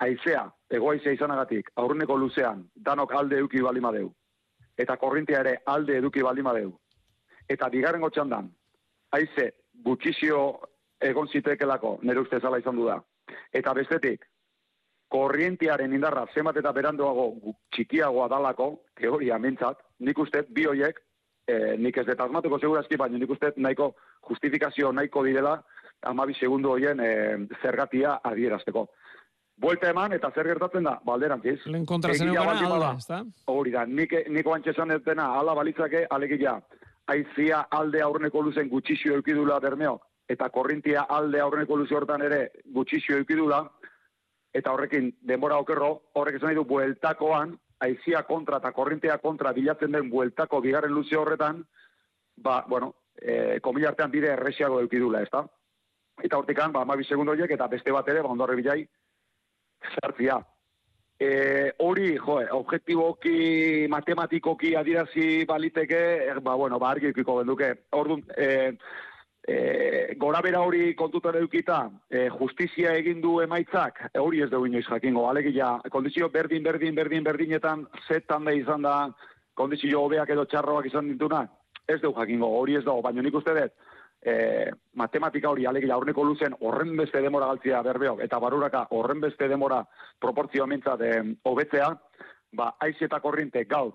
aizea, egoaizea izanagatik, aurruneko luzean, danok alde eduki balimadeu. Eta korrintia ere alde eduki balimadeu. Eta bigarren gotxandan, aize, gutxizio egon zitekelako, nire uste zala izan du da. Eta bestetik, korrientiaren indarra zenbat eta berandoago txikiagoa dalako, teoria mentzat, nik uste bi hoiek, e, nik ez dut asmatuko segurazki, baina nik uste nahiko justifikazio nahiko direla, amabi segundu hoien e, zergatia adierazteko. Buelta eman, eta zer gertatzen da, balderantziz. Lehen kontra zen alda, ez da? Hori da, nik, niko antxesan ez dena, ala balitzake, alegia, aizia alde aurreneko luzen gutxizio eukidula bermeok, eta korrintia alde aurreneko luzi hortan ere gutxizio eukidula, eta horrekin denbora okerro, horrek esan nahi du bueltakoan, aizia kontra eta korrintia kontra bilatzen den bueltako bigarren luzi horretan, ba, bueno, e, komila artean bide erresiago eukidula, ez da? Eta hortikan, ba, amabi segundu horiek, eta beste bat ere, ba, ondorre bilai, zartzia. E, hori, jo, objektiboki, matematikoki adirazi baliteke, e, ba, bueno, ba, argi ikiko benduke. Orduan, e, e, gora bera hori kontutan edukita, e, justizia egin du emaitzak, e, hori ez dugu inoiz jakingo, alegia, kondizio berdin, berdin, berdin, berdinetan, zetan da izan da, kondizio hobeak edo txarroak izan dituna, ez dugu jakingo, hori ez dugu, baina nik uste dut, e, matematika hori alegia aurreko luzen horren beste demora galtzea berbeok, eta baruraka horren beste demora proportzioa mintzat hobetzea, ba, aiz eta korriente gaur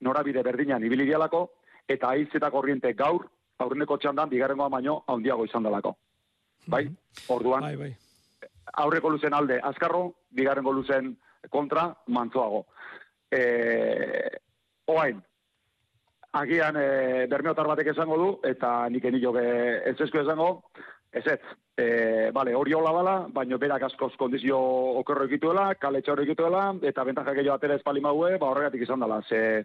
norabide berdinan ibili dialako, eta aiz eta korriente gaur aurreneko txandan bigarrengoa baino handiago izan dalako. Bai? Orduan, Bai, bai. aurreko luzen alde azkarro, bigarrengo luzen kontra mantzoago. E, oain, agian e, bermeotar batek esango du, eta nik enilok ez esku esango, ez ez, e, bale, hori hola bala, baino berak askoz kondizio okerro egituela, kale txauro egituela, eta bentajak gehiago atera espali maue, ba horregatik izan dela, ze,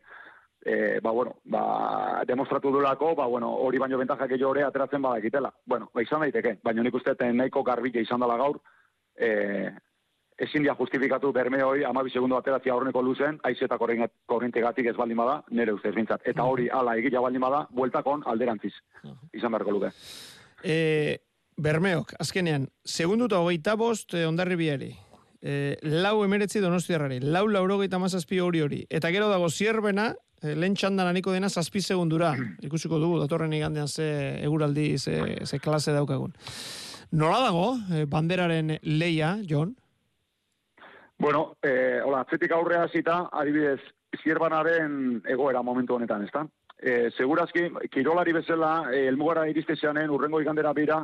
e, ba, bueno, ba, demostratu dulako, ba, bueno, hori baino bentajak gehiago ore ateratzen bada egitela. Bueno, ba, izan daiteke, baino nik uste nahiko garbila izan dela gaur, e, ezin dia justifikatu bermeoi amabi segundo ateratzia horreneko luzen, aiz eta korrintegatik ez baldin bada, nire ustez bintzat. Eta hori, ala, egia baldin bada, bueltakon alderantziz. Izan beharko luke. E, Bermeok, azkenean, segundu eta hogeita bost eh, ondarribiari. E, lau emeretzi donostiarrari, lau laurogeita mazazpi hori hori. Eta gero dago zierbena, e, lehen txandan aniko dena zazpi segundura. Ikusiko dugu, datorren igandean ze eguraldi, ze, ze klase daukagun. Nola dago, e, banderaren leia, Jon? Bueno, eh, hola, atzetik aurrea hasita, adibidez, zierbanaren egoera momentu honetan, ezta? Eh, segurazki, kirolari bezala, eh, elmugara iriste zeanen, urrengo igandera bira,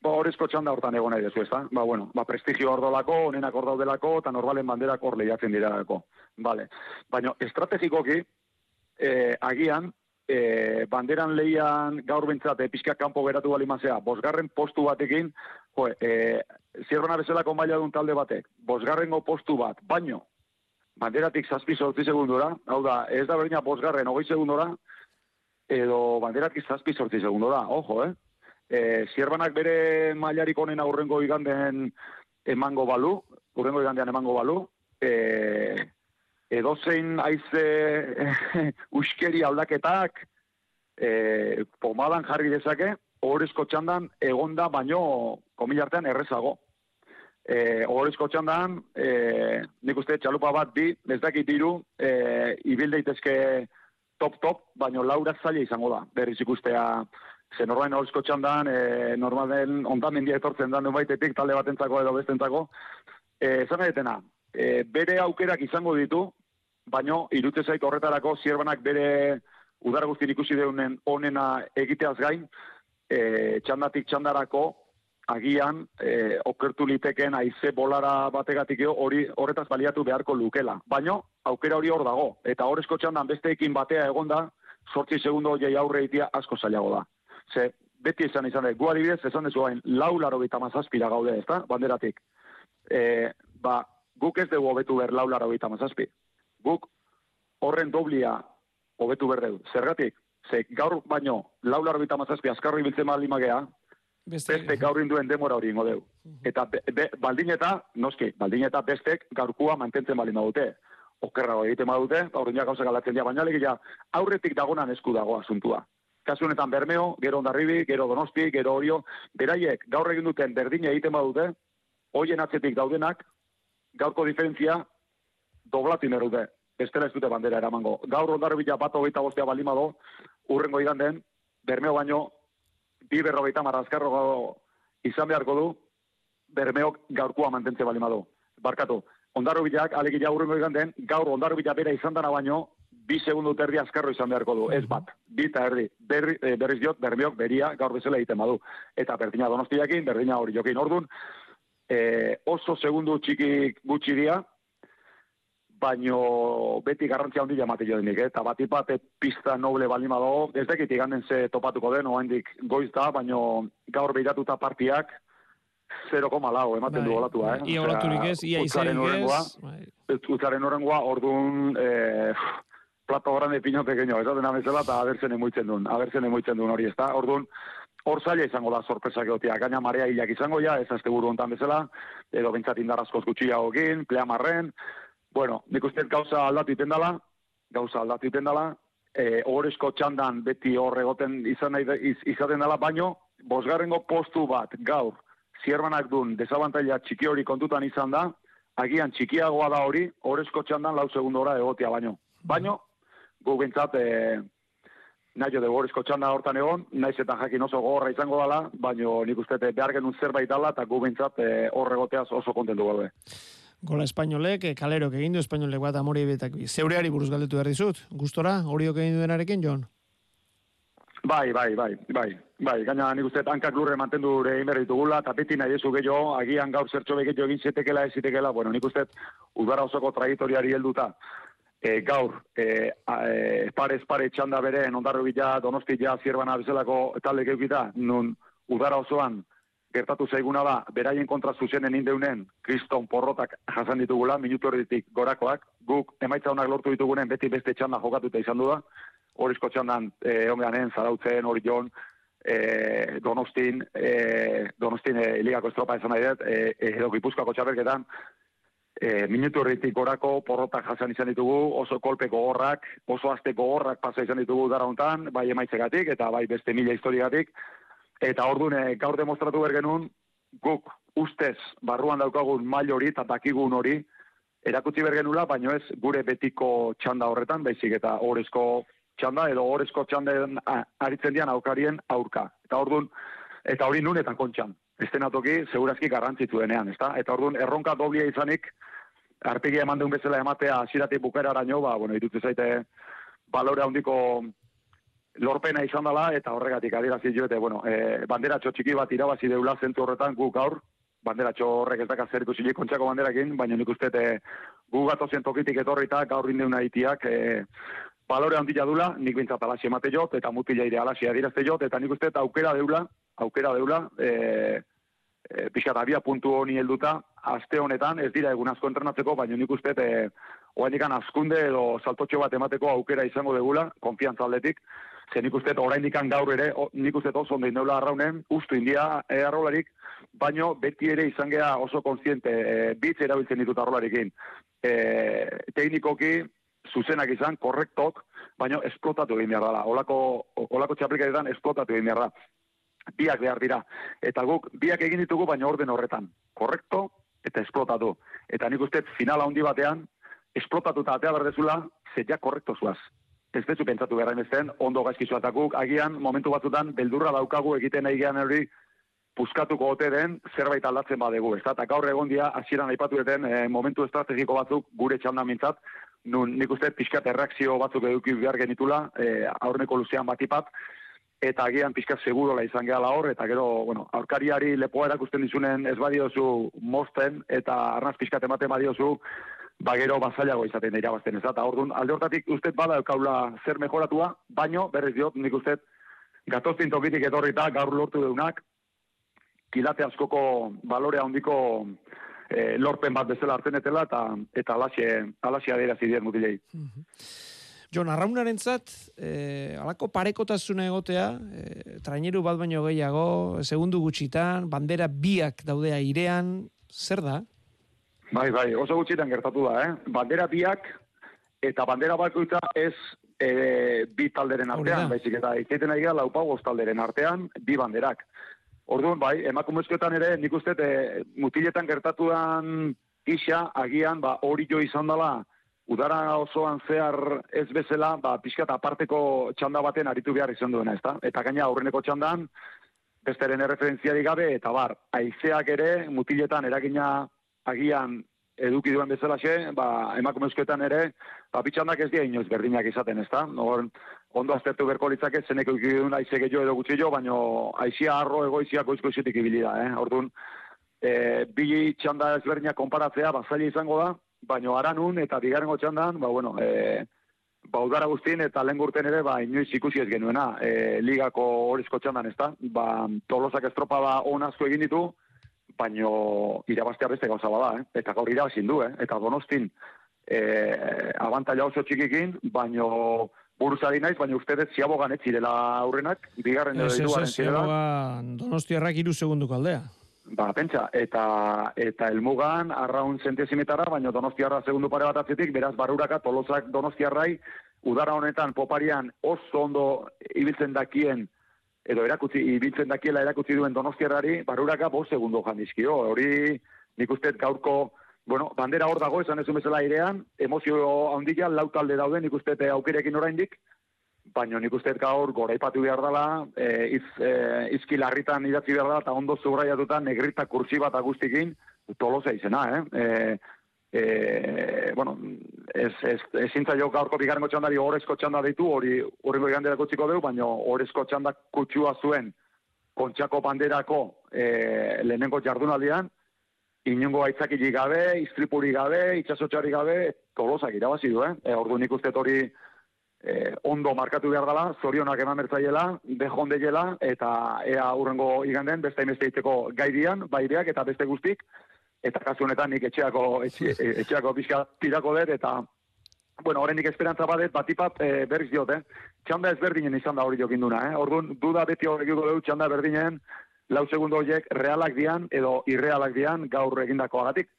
ba, horrezko txanda hortan egon nahi dezu, ezta? Ba, bueno, ba, prestigio hor dolako, onenak hor daudelako, eta normalen banderak hor lehiatzen direlako. Vale. Baina, estrategikoki, eh, agian, eh, banderan lehian gaur bentsat, eh, pixka kanpo geratu bali mazea, bosgarren postu batekin, jo, eh, zierbana bezalako maila dun talde batek, bosgarrengo postu bat, baino, banderatik zazpi sortzi segundora, hau da, ez da berdina bosgarren hogei segundora, edo banderatik zazpi sortzi segundora, ojo, eh? E, zierbanak bere mailarik honen aurrengo iganden emango balu, urrengo igandean emango balu, e, edozein aize uskeri aldaketak e, pomadan jarri dezake, horrezko txandan egonda baino komilartean errezago. E, horrezko txandan, e, nik uste txalupa bat bi, ez dakit diru, e, ibil daitezke top-top, baino laura zaila izango da, berriz ikustea, ze normalen horrezko txandan, e, normalen ondamendia etortzen da, baitetik talde batentzako edo bestentzako, e, edetena, e, bere aukerak izango ditu, baino irute zait horretarako zierbanak bere udara guztin ikusi deunen onena egiteaz gain, e, txandatik txandarako agian e, okertu liteken aize bolara bategatik hori horretaz baliatu beharko lukela. Baino, aukera hori hor dago. Eta horrezko txandan besteekin batea egonda, sortzi segundo jai aurre itia asko zailago da. Ze, beti esan izan da, gu adibidez, esan dezu gain, lau laro gita mazazpira gaude, ezta, banderatik. E, ba, guk ez dugu hobetu ber lau laro gita mazazpi. Guk horren doblia hobetu berdeu. Zergatik, ze gaur baino lau laro gita mazazpi azkarri biltzen bali magea, Beste, beste gaur induen demora hori ingo deu. Eta be, be, baldin eta, noski, baldin eta bestek gaurkua mantentzen bali badute. Okerrago egiten badute, aurreina gauza galatzen dira, baina alegia aurretik dagonan esku dago asuntua. Kasu honetan Bermeo, gero Ondarribi, gero Donosti, gero Orio, beraiek gaur egin duten berdina egiten badute, hoien atzetik daudenak, gaurko diferentzia doblatu dute. Bestela ez dute bandera eramango. Gaur Ondarribila bat hogeita bostea balima do, urrengo iganden, Bermeo baino, bi berrogeita marrazkarro izan beharko du, Bermeok gaurkoa mantentze balima du. Barkatu, Ondarrubilak, alegia urrengo iganden, gaur Ondarrubila bera izan dana baino, bi segundu terdi azkarro izan beharko du, ez bat, bi eta erdi, Berri, eh, berriz diot, bermeok beria gaur bezala egiten badu. Eta berdina donostiakin, berdina hori jokin ordun, eh, oso segundu txiki gutxi dia, baino beti garrantzia handia emate jo denik, eh? eta bat eh, pista noble balima dago, ez dakit iganden ze topatuko den, oaindik goiz da, baino gaur behiratuta partiak, 0,4 lau ematen Bai, du olatua, eh? bai, ia olaturik ez, ia hurrengoa, ez. Bai. Utzaren horrengoa, orduan, eh, plato grande piño pequeño, ez da bezala, eta abertzen emoitzen duen, abertzen emoitzen duen hori, ez da? Orduan, hor zaila izango da sorpresa geotia, gaina marea hilak izango ja, ez azte buru hontan bezala, edo bintzat indarazkoz gutxiagogin, pleamarren, bueno, nik uste gauza aldatu iten dela, gauza aldatu iten dela, e, horrezko txandan beti hor egoten izan nahi, izaten dela, baino, bosgarrengo postu bat gaur, zierbanak dun, desabantaila txiki hori kontutan izan da, agian txikiagoa da hori, horrezko txandan lau segundora egotia baino. Baino, gu bintzat, e, nahi de gorezko txanda hortan egon, naiz eta jakin oso gogorra izango dela, baino nik uste behar genuen zerbait dala, eta gu bintzat e, horregoteaz oso kontentu gaude. Gola espainolek, eh, kalerok egin du espainolek bat amori betak. Zeureari buruz galdetu behar dizut. Gustora, hori egin duenarekin, Jon? Bai, bai, bai, bai. Bai, gaina nik uste hankak lurre mantendu gure egin behar ditugula, eta beti nahi ezu gehiago, agian gaur zertxo begitu egin zetekela, ez zitekela, bueno, nik uste udara osoko traiektoriari helduta, e, gaur, e, a, e, pare pare txanda bere, ondarro bila, donosti ja, zierbana bezalako talde geukita, nun udara osoan, gertatu zaiguna da, beraien kontra zuzenen indeunen, kriston porrotak jasan ditugula, minutu horretik gorakoak, guk emaitza honak lortu ditugunen, beti beste txanda jokatuta izan du da, horizko txandan, e, ongeanen, zarautzen, hori e, donostin, e, donostin e, ligako estropa esan nahi dut, e, e, edo gipuzkoako txaberketan, e, minutu horretik gorako porrotak jasan izan ditugu, oso kolpe gogorrak, oso azte gogorrak pasa izan ditugu dara hontan, bai emaitzegatik eta bai beste mila historiatik, eta orduan e, gaur demostratu bergenun, guk ustez barruan daukagun mail hori eta dakigun hori, erakutsi bergenula, baino ez gure betiko txanda horretan, baizik eta horrezko txanda edo horrezko txanden aritzen dian aukarien aurka. Eta orduan, eta hori nun eta kontxan. Estenatoki, segurazki garrantzitu denean, ezta? Eta orduan, erronka doblia izanik, arpegia eman deun bezala ematea asiratik bukera araño, ba, bueno, itutu zaite balore handiko lorpena izan dela, eta horregatik adierazi jo, eta, bueno, e, bandera txiki bat irabazi deula zentu horretan guk gaur, bandera horrek ez dakar zer ikusi kontxako banderakin, baina nik uste gu gatozen tokitik etorrita gaur indeuna itiak, e, balore handia dula, nik bintzat alaxi emate jot, eta mutila ire alaxi adirazte jot, eta nik uste aukera deula, aukera deula, e, e, pixat abia puntu honi helduta, aste honetan, ez dira egun asko entrenatzeko, baina nik uste, e, oainikan askunde edo saltotxo bat emateko aukera izango degula, konfiantza aldetik, ze nik uste oraindikan gaur ere, o, nik uste oso ondein deula arraunen, ustu india e, arrolarik, baino beti ere izan gea oso konziente, e, bitz erabiltzen ditut arrolarikin. E, teknikoki, zuzenak izan, korrektok, baina esplotatu egin behar dela. Olako, olako txaplikatetan esplotatu egin behar da. Biak behar dira. Eta guk, biak egin ditugu, baina orden horretan. Korrekto eta esplotatu. Eta nik uste, finala handi batean, esplotatu eta atea berdezula, zetia korrekto zuaz. Ez pentsatu behar emezten, ondo gaizkizu guk, agian, momentu batzutan, beldurra daukagu egiten nahi gehan hori, puskatuko ote den, zerbait aldatzen badegu. Ez eta gaur egon dia, hasieran aipatu eten, eh, momentu estrategiko batzuk, gure txandan mintzat, nun nik uste pixkat erreakzio batzuk eduki behar genitula, e, aurreko luzean batipat, eta agian pixkat segurola izan gehala hor, eta gero, bueno, aurkariari lepoa erakusten dizunen ez badiozu mosten, eta arnaz pixkat ematen badiozu, ba gero bazailago izaten da irabazten ez eta orduan alde hortatik uste bada eukaula zer mejoratua, baino, berriz diot, nik uste gatoztin tokitik etorrita gaur lortu deunak, kilate askoko balore handiko e, lorpen bat bezala hartzen etela, eta, eta alaxe, alaxe adera zidean mutilei. Jon, arraunaren zat, e, alako parekotasuna egotea, e, traineru bat baino gehiago, segundu gutxitan, bandera biak daudea irean, zer da? Bai, bai, oso gutxitan gertatu da, eh? Bandera biak, eta bandera bakoitza ez e, bi talderen artean, baizik eta ikeiten nahi gara laupago talderen artean, bi banderak. Orduan, bai, emakumezkoetan ere, nik uste, e, mutiletan gertatuan isa, agian, ba, hori jo izan dela, udara osoan zehar ez bezala, ba, pixkat aparteko txanda baten aritu behar izan duena, ezta? Eta gaina aurreneko txandan, besteren erreferentziari gabe, eta bar, aizeak ere, mutiletan eragina agian eduki duen bezala xe, ba, emakumezkoetan ere, ba, bitxandak ez dira inoiz berdinak izaten, ezta? Nor, ondo aztertu berko litzake, zeneko ikidun aize gehiago edo gutxi jo, baina aizia arro egoizia goizko izetik ibili da, eh? Orduan, e, bi txanda ezberdinak konparatzea, bazaila izango da, baina aranun eta bigarrengo txandan, ba, bueno, e, ba, udara guztien eta lehen gurten ere, ba, inoiz ikusi ez genuena, e, ligako horizko txandan, ez da? Ba, tolosak estropa ba, onazko egin ditu, baina irabaztea beste gauza bada, eh? Eta gaur irabazin du, eh? Eta donostin, e, abantaila oso txikikin, baina buruzari naiz, baina uste dut ziabogan ez zirela aurrenak, bigarren edo iruaren zirela. Donostiarrak iru segundu kaldea. Ba, pentsa, eta, eta elmugan arraun zentezimetara, baina donostiarra segundu pare bat atzetik, beraz baruraka tolozak donostiarrai, udara honetan poparian oso ondo ibiltzen dakien, edo erakutzi, ibiltzen dakiela erakutzi duen donostiarrari, baruraka bo segundu jandizkio. Hori nik uste gaurko bueno, bandera hor dago, esan ez bezala airean, emozio handia, lau talde dauden, ikuste aukerekin oraindik, baina nik uste gaur goraipatu behar dela, e, iz, e, izki larritan idatzi behar dela, eta ondo zubraiatuta negrita kursi bat agustikin, tolosa izena, eh? E, e, bueno, ez, ez, ez zintza jo gaurko bigarrengo txandari horrezko txanda ditu, hori horrengo iganderako txiko dugu, baina horrezko txanda kutsua zuen kontxako banderako e, lehenengo jardunaldian, inongo aitzakili gabe, istripuri gabe, itxasotxari gabe, tolosak irabazi du, eh? E, ordu nik uste hori eh, ondo markatu behar dela, zorionak eman bertzaiela, bejon deiela, eta ea urrengo iganden, beste imeste iteko gaidian, baideak eta beste guztik, eta kasu honetan nik etxeako, etxe, etxeako pixka tirako dut, eta bueno, horrenik esperantza badet, batipat e, berriz diote, eh? txanda ezberdinen izan da hori jokinduna, eh? orduan, duda beti horrekiko dugu txanda berdinen, lau segundo horiek realak dian, edo irrealak dian, gaur egindako agatik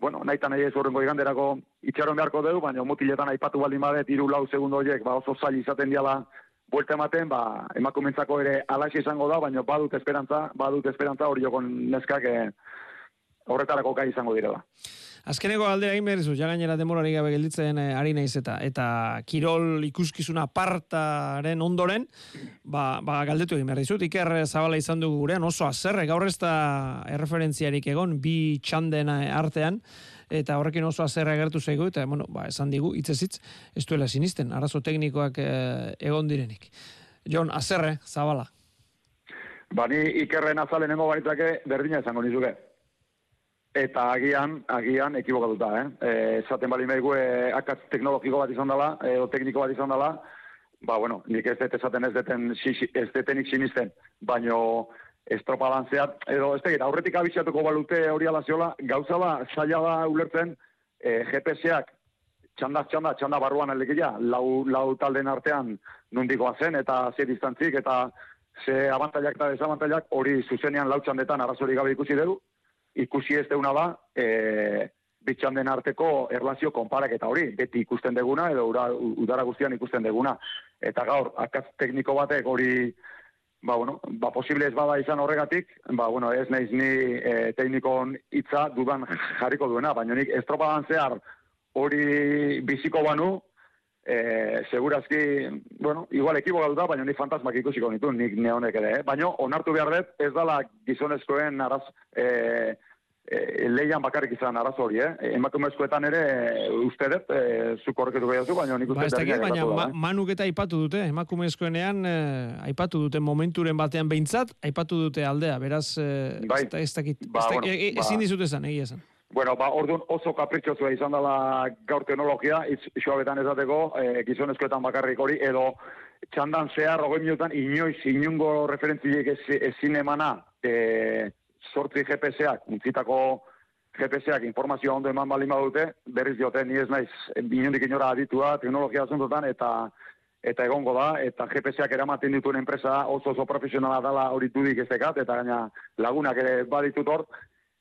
bueno, nahi eta nahi ez horrengo iganderako itxaron beharko dugu, baina mutiletan aipatu baldin badet, iru lau segundo horiek, ba oso zail izaten diala buelta ematen, ba emakumentzako ere alaxi izango da, baina badut esperantza, badut esperantza hori jokon neskak eh, horretarako kai izango direla. Azkeneko aldea egin behar ja gainera demorari gabe gelditzen e, ari naiz eta eta kirol ikuskizuna partaren ondoren, ba, ba galdetu egin behar dizut, Iker Zabala izan dugu gurean oso azerre, gaur ez da erreferentziarik egon, bi txandena artean, eta horrekin oso azerre agertu zaigu, eta bueno, ba, esan digu, itzezitz, ez duela sinisten, arazo teknikoak e, egon direnik. Jon, azerre, Zabala. Bani Ikerren azalenengo baritzake berdina izango nizuke eta agian, agian, ekibokatuta, eh? E, esaten bali meigu, e, akaz teknologiko bat izan dela, e, o tekniko bat izan dela, ba, bueno, nik ez dut esaten ez deten, ez detenik sinisten, baino estropalantzeat, edo ez tegit, aurretik abixatuko balute hori alaziola, gauza ba, zaila da ulertzen, e, GPS-ak, txanda, txanda, txanda barruan alekia, lau, lau talden artean nundikoa zen, eta ze distantzik, eta ze abantailak eta desabantailak hori zuzenean lau txandetan arazori gabe ikusi dugu, ikusi ez deuna da, e, bitxan den arteko erlazio konparak eta hori, beti ikusten deguna, edo ura, udara guztian ikusten deguna. Eta gaur, akaz tekniko batek hori, ba, bueno, ba, posible ez bada izan horregatik, ba, bueno, ez naiz ni e, teknikon hitza dudan jarriko duena, baina nik estropadan zehar hori biziko banu, e, segurazki, bueno, igual ekiboga da, baina ni fantasmak ikusiko nitu, nik neonek ere, eh? baina onartu behar dut, ez dala gizonezkoen araz, e, e, leian bakarrik izan arazo hori, eh? Emakumezkoetan ere uste dut, e, zuk horreketu behiazu, baina nik uste ba, dut. baina ma, manuk eta aipatu dute, emakumezkoenean eh, aipatu dute momenturen batean behintzat, aipatu dute aldea, beraz, eh, bai. ez dakit, ba, ez, bueno, e, ezin ba. dizut esan, egia esan. Bueno, ba, orduan oso kapritxozua izan dela gaur teknologia, isoabetan ezateko, e, gizonezkoetan bakarrik hori, edo txandan zehar, rogoi minutan, inoiz, inungo referentziek ezin emana, e, sortzi GPS-ak, untzitako GPS-ak informazioa ondo eman bali dute, berriz diote, ni ez naiz, inondik inora aditua, teknologia zuntotan, eta eta egongo da, eta GPS-ak eramaten dituen enpresa oso oso profesionala dela hori dudik ez dekat, eta gaina lagunak ere baditut hor,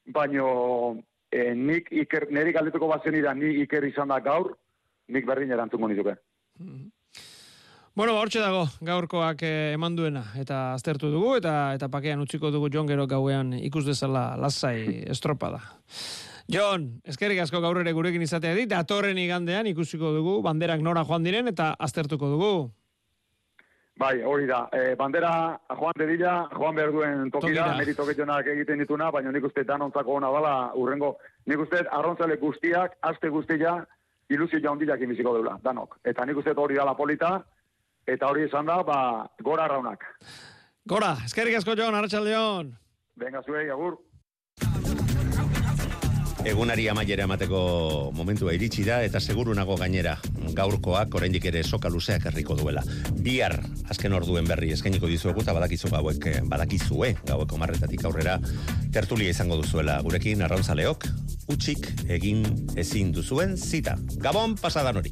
baino e, nik iker, nerik aldetuko bazen ira, ni iker izan da gaur, nik berdin erantzungo nituke. Mm Bueno, ba, hortxe dago, gaurkoak eh, eman duena, eta aztertu dugu, eta eta pakean utziko dugu Jon gero gauean ikus dezala lasai estropada. Jon, eskerrik asko gaur ere gurekin izatea dit, atorren igandean ikusiko dugu, banderak nora joan diren, eta aztertuko dugu. Bai, hori da. E, bandera joan dedila, joan behar duen tokira, tokira. egiten dituna, baina nik uste danontzako hona dala, urrengo, nik uste arrontzale guztiak, aste guztia, ilusio jaundilak imiziko deula, danok. Eta nik uste hori dala polita, eta hori izan da, ba, gora raunak. Gora, eskerrik asko joan, arratxaldeon. Venga, zuei, agur. Egunari amaiera emateko momentua iritsi da eta seguru nago gainera gaurkoak oraindik ere soka luzeak herriko duela. Bihar azken orduen berri eskainiko dizuegu eta badakizu gauek badakizue gaueko marretatik aurrera tertulia izango duzuela gurekin arraunzaleok utxik egin ezin duzuen zita. Gabon pasadan hori.